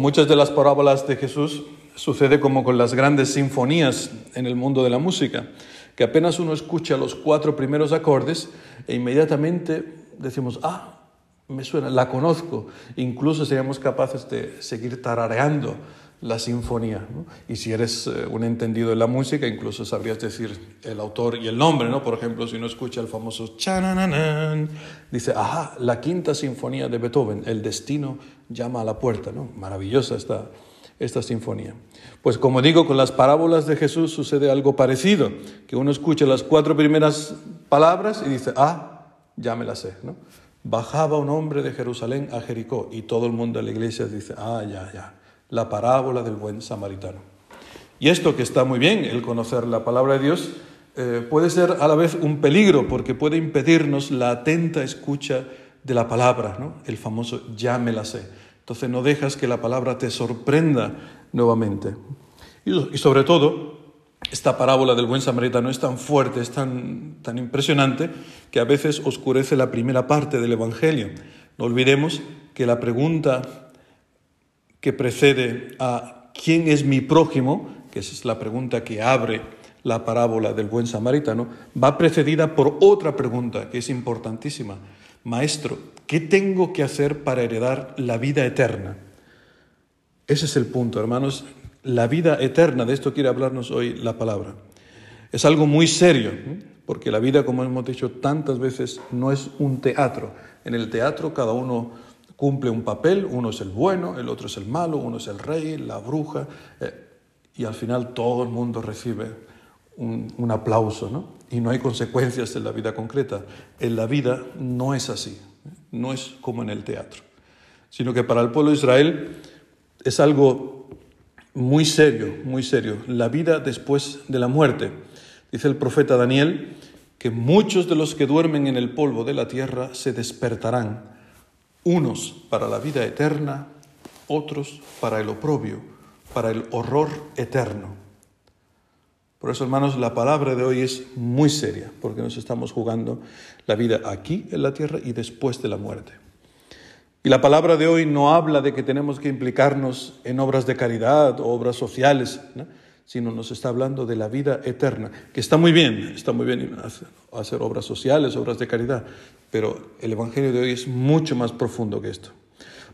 Con muchas de las parábolas de Jesús sucede como con las grandes sinfonías en el mundo de la música, que apenas uno escucha los cuatro primeros acordes e inmediatamente decimos, ah, me suena, la conozco. Incluso seríamos capaces de seguir tarareando la sinfonía. Y si eres eh, un entendido de la música, incluso sabrías decir el autor y el nombre, ¿no? Por ejemplo, si uno escucha el famoso chanananan, dice, ajá, la quinta sinfonía de Beethoven, El destino llama a la puerta, ¿no? Maravillosa esta, esta sinfonía. Pues como digo, con las parábolas de Jesús sucede algo parecido, que uno escucha las cuatro primeras palabras y dice, ah, ya me la sé, ¿no? Bajaba un hombre de Jerusalén a Jericó y todo el mundo de la iglesia dice, ah, ya, ya la parábola del buen samaritano. Y esto que está muy bien, el conocer la palabra de Dios, eh, puede ser a la vez un peligro porque puede impedirnos la atenta escucha de la palabra, ¿no? el famoso ya me la sé. Entonces no dejas que la palabra te sorprenda nuevamente. Y, sobre todo, esta parábola del buen samaritano es tan fuerte, es tan, tan impresionante, que a veces oscurece la primera parte del Evangelio. No olvidemos que la pregunta que precede a ¿quién es mi prójimo? que es la pregunta que abre la parábola del buen samaritano, va precedida por otra pregunta que es importantísima. Maestro, ¿qué tengo que hacer para heredar la vida eterna? Ese es el punto, hermanos. La vida eterna, de esto quiere hablarnos hoy la palabra. Es algo muy serio, porque la vida, como hemos dicho tantas veces, no es un teatro. En el teatro cada uno cumple un papel, uno es el bueno, el otro es el malo, uno es el rey, la bruja, eh, y al final todo el mundo recibe un, aplauso, ¿no? Y no hay consecuencias en la vida concreta. En la vida no es así, no es como en el teatro, sino que para el pueblo de Israel es algo muy serio, muy serio, la vida después de la muerte. Dice el profeta Daniel que muchos de los que duermen en el polvo de la tierra se despertarán unos para la vida eterna, otros para el oprobio, para el horror eterno. Por eso, hermanos, la palabra de hoy es muy seria, porque nos estamos jugando la vida aquí en la tierra y después de la muerte. Y la palabra de hoy no habla de que tenemos que implicarnos en obras de caridad o obras sociales, sino nos está hablando de la vida eterna, que está muy bien, está muy bien hacer obras sociales, obras de caridad, pero el Evangelio de hoy es mucho más profundo que esto.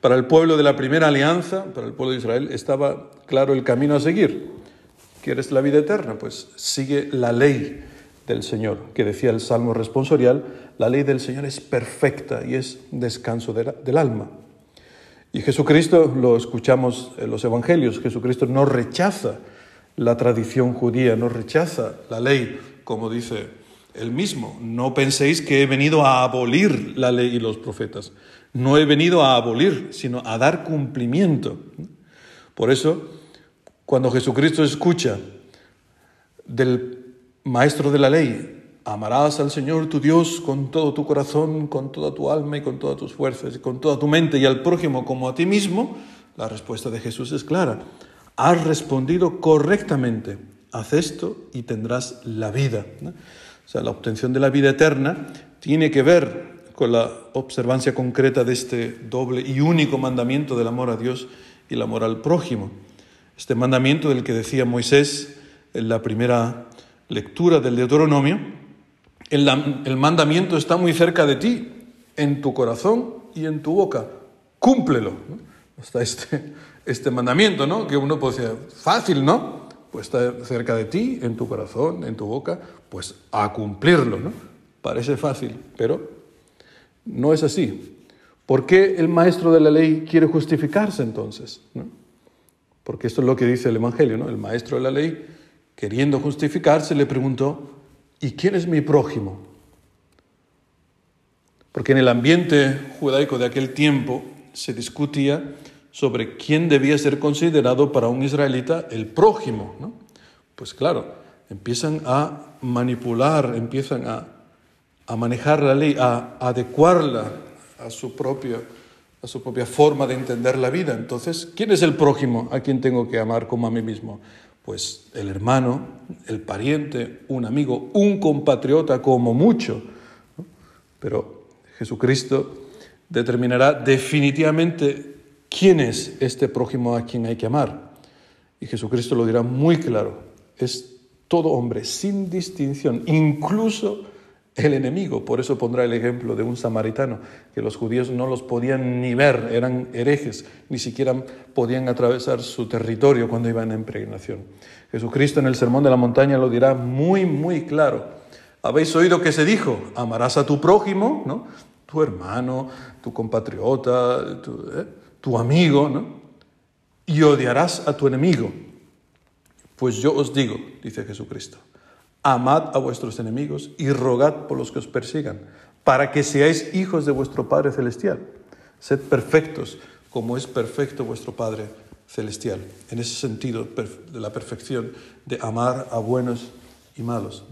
Para el pueblo de la primera alianza, para el pueblo de Israel, estaba claro el camino a seguir. ¿Quieres la vida eterna? Pues sigue la ley del Señor, que decía el Salmo responsorial, la ley del Señor es perfecta y es descanso del alma. Y Jesucristo, lo escuchamos en los Evangelios, Jesucristo no rechaza la tradición judía, no rechaza la ley, como dice el mismo. No penséis que he venido a abolir la ley y los profetas. No he venido a abolir, sino a dar cumplimiento. Por eso, cuando Jesucristo escucha del maestro de la ley, amarás al Señor tu Dios con todo tu corazón, con toda tu alma y con todas tus fuerzas, y con toda tu mente, y al prójimo como a ti mismo, la respuesta de Jesús es clara. Has respondido correctamente. Haz esto y tendrás la vida. O sea, la obtención de la vida eterna tiene que ver con la observancia concreta de este doble y único mandamiento del amor a Dios y el amor al prójimo. Este mandamiento del que decía Moisés en la primera lectura del Deuteronomio, el, mandamiento está muy cerca de ti, en tu corazón y en tu boca. Cúmplelo. Está este, este mandamiento, ¿no? Que uno puede decir, fácil, ¿no? pues está cerca de ti, en tu corazón, en tu boca, pues a cumplirlo, ¿no? Parece fácil, pero no es así. ¿Por qué el maestro de la ley quiere justificarse entonces? Porque esto es lo que dice el Evangelio, ¿no? El maestro de la ley, queriendo justificarse, le preguntó, ¿y quién es mi prójimo? Porque en el ambiente judaico de aquel tiempo se discutía sobre quién debía ser considerado para un israelita el prójimo. ¿no? Pues claro, empiezan a manipular, empiezan a, a manejar la ley, a, adecuarla a su, propia, a su propia forma de entender la vida. Entonces, ¿quién es el prójimo a quien tengo que amar como a mí mismo? Pues el hermano, el pariente, un amigo, un compatriota como mucho. Pero Jesucristo determinará definitivamente ¿quién es este prójimo a quien hay que amar? Y Jesucristo lo dirá muy claro, es todo hombre, sin distinción, incluso el enemigo. Por eso pondrá el ejemplo de un samaritano, que los judíos no los podían ni ver, eran herejes, ni siquiera podían atravesar su territorio cuando iban en peregrinación. Jesucristo en el Sermón de la Montaña lo dirá muy, muy claro. Habéis oído que se dijo, amarás a tu prójimo, ¿no? Tu hermano, tu compatriota, tu, ¿eh? tu amigo, ¿no? y odiarás a tu enemigo. Pues yo os digo, dice Jesucristo, amad a vuestros enemigos y rogad por los que os persigan, para que seáis hijos de vuestro Padre Celestial. Sed perfectos como es perfecto vuestro Padre Celestial. En ese sentido de la perfección de amar a buenos y malos.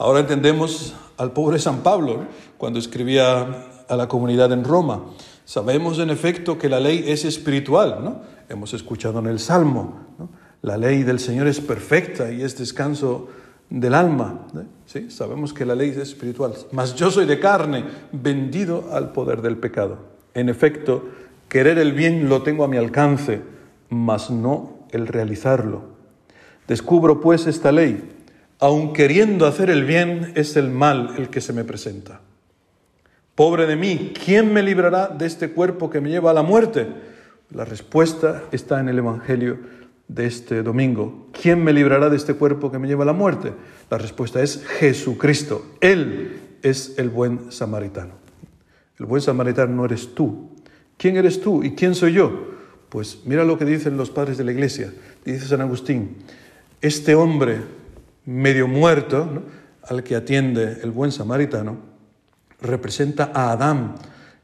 Ahora entendemos al pobre San Pablo cuando escribía a la comunidad en Roma. Sabemos en efecto que la ley es espiritual, ¿no? Hemos escuchado en el Salmo, la ley del Señor es perfecta y es descanso del alma. ¿Sí? Sabemos que la ley es espiritual. Mas yo soy de carne, vendido al poder del pecado. En efecto, querer el bien lo tengo a mi alcance, mas no el realizarlo. Descubro pues esta ley. Aun queriendo hacer el bien, es el mal el que se me presenta. Pobre de mí, ¿quién me librará de este cuerpo que me lleva a la muerte? La respuesta está en el Evangelio de este domingo. ¿Quién me librará de este cuerpo que me lleva a la muerte? La respuesta es Jesucristo. Él es el buen samaritano. El buen samaritano no eres tú. ¿Quién eres tú y quién soy yo? Pues mira lo que dicen los padres de la iglesia. Dice San Agustín, este hombre medio muerto, al que atiende el buen samaritano, representa a Adán,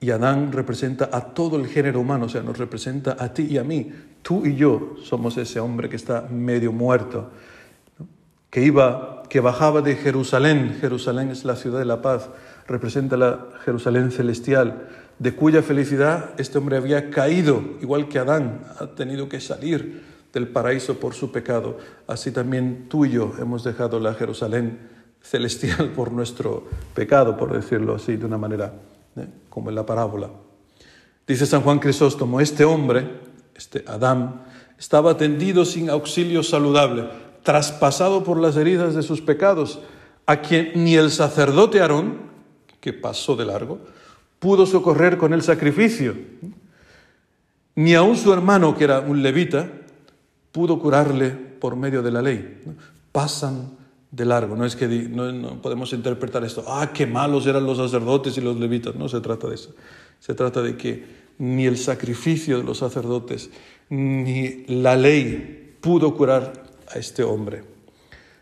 y Adán representa a todo el género humano, o sea, nos representa a ti y a mí. Tú y yo somos ese hombre que está medio muerto, que iba, que bajaba de Jerusalén. Jerusalén es la ciudad de la paz, representa la Jerusalén celestial, de cuya felicidad este hombre había caído, igual que Adán ha tenido que salir del paraíso por su pecado. Así también tú y yo hemos dejado la Jerusalén celestial por nuestro pecado, por decirlo así, de una manera ¿eh? como en la parábola. Dice San Juan Crisóstomo, este hombre, este Adán, estaba tendido sin auxilio saludable, traspasado por las heridas de sus pecados, a quien ni el sacerdote Aarón, que pasó de largo, pudo socorrer con el sacrificio, ni aun su hermano, que era un levita, pudo curarle por medio de la ley. Pasan de largo. No es que no, podemos interpretar esto, ah, qué malos eran los sacerdotes y los levitas. No se trata de eso. Se trata de que ni el sacrificio de los sacerdotes ni la ley pudo curar a este hombre.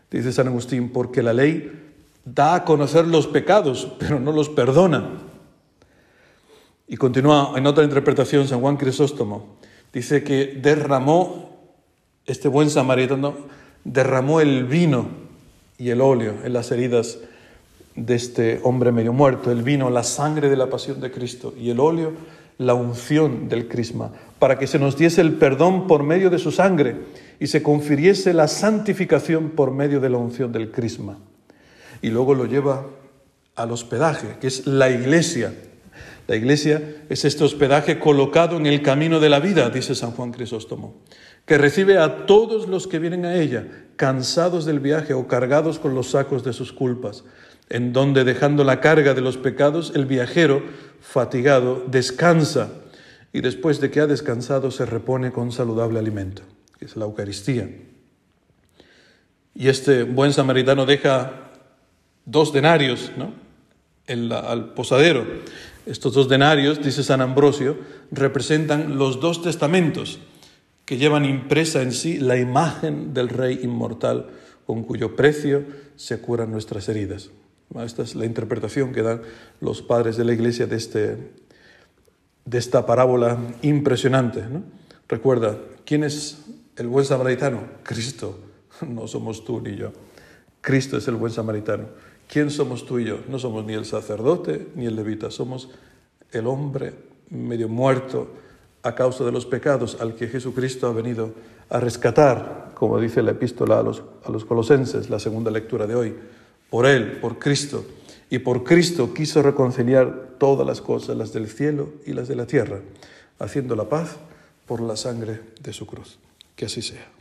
Dice San Agustín, porque la ley da a conocer los pecados, pero no los perdona. Y continúa en otra interpretación San Juan Crisóstomo. Dice que derramó, este buen samaritano, derramó el vino y el óleo en las heridas de este hombre medio muerto, el vino, la sangre de la pasión de Cristo y el óleo, la unción del crisma, para que se nos diese el perdón por medio de su sangre y se confiriese la santificación por medio de la unción del crisma. Y luego lo lleva al hospedaje, que es la iglesia. La iglesia es este hospedaje colocado en el camino de la vida, dice San Juan Crisóstomo que recibe a todos los que vienen a ella, cansados del viaje o cargados con los sacos de sus culpas, en donde dejando la carga de los pecados, el viajero, fatigado, descansa y después de que ha descansado se repone con saludable alimento, que es la Eucaristía. Y este buen samaritano deja dos denarios ¿no? al posadero. Estos dos denarios, dice San Ambrosio, representan los dos testamentos que llevan impresa en sí la imagen del Rey inmortal con cuyo precio se curan nuestras heridas. Esta es la interpretación que dan los padres de la Iglesia de, este, de esta parábola impresionante. Recuerda, ¿quién es el buen samaritano? Cristo. No somos tú ni yo. Cristo es el buen samaritano. ¿Quién somos tú y yo? No somos ni el sacerdote ni el levita, somos el hombre medio muerto, a causa de los pecados al que Jesucristo ha venido a rescatar, como dice la epístola a los, a los colosenses, la segunda lectura de hoy. Por Él, por Cristo, y por Cristo quiso reconciliar todas las cosas, las del cielo y las de la tierra, haciendo la paz por la sangre de su cruz. Que así sea.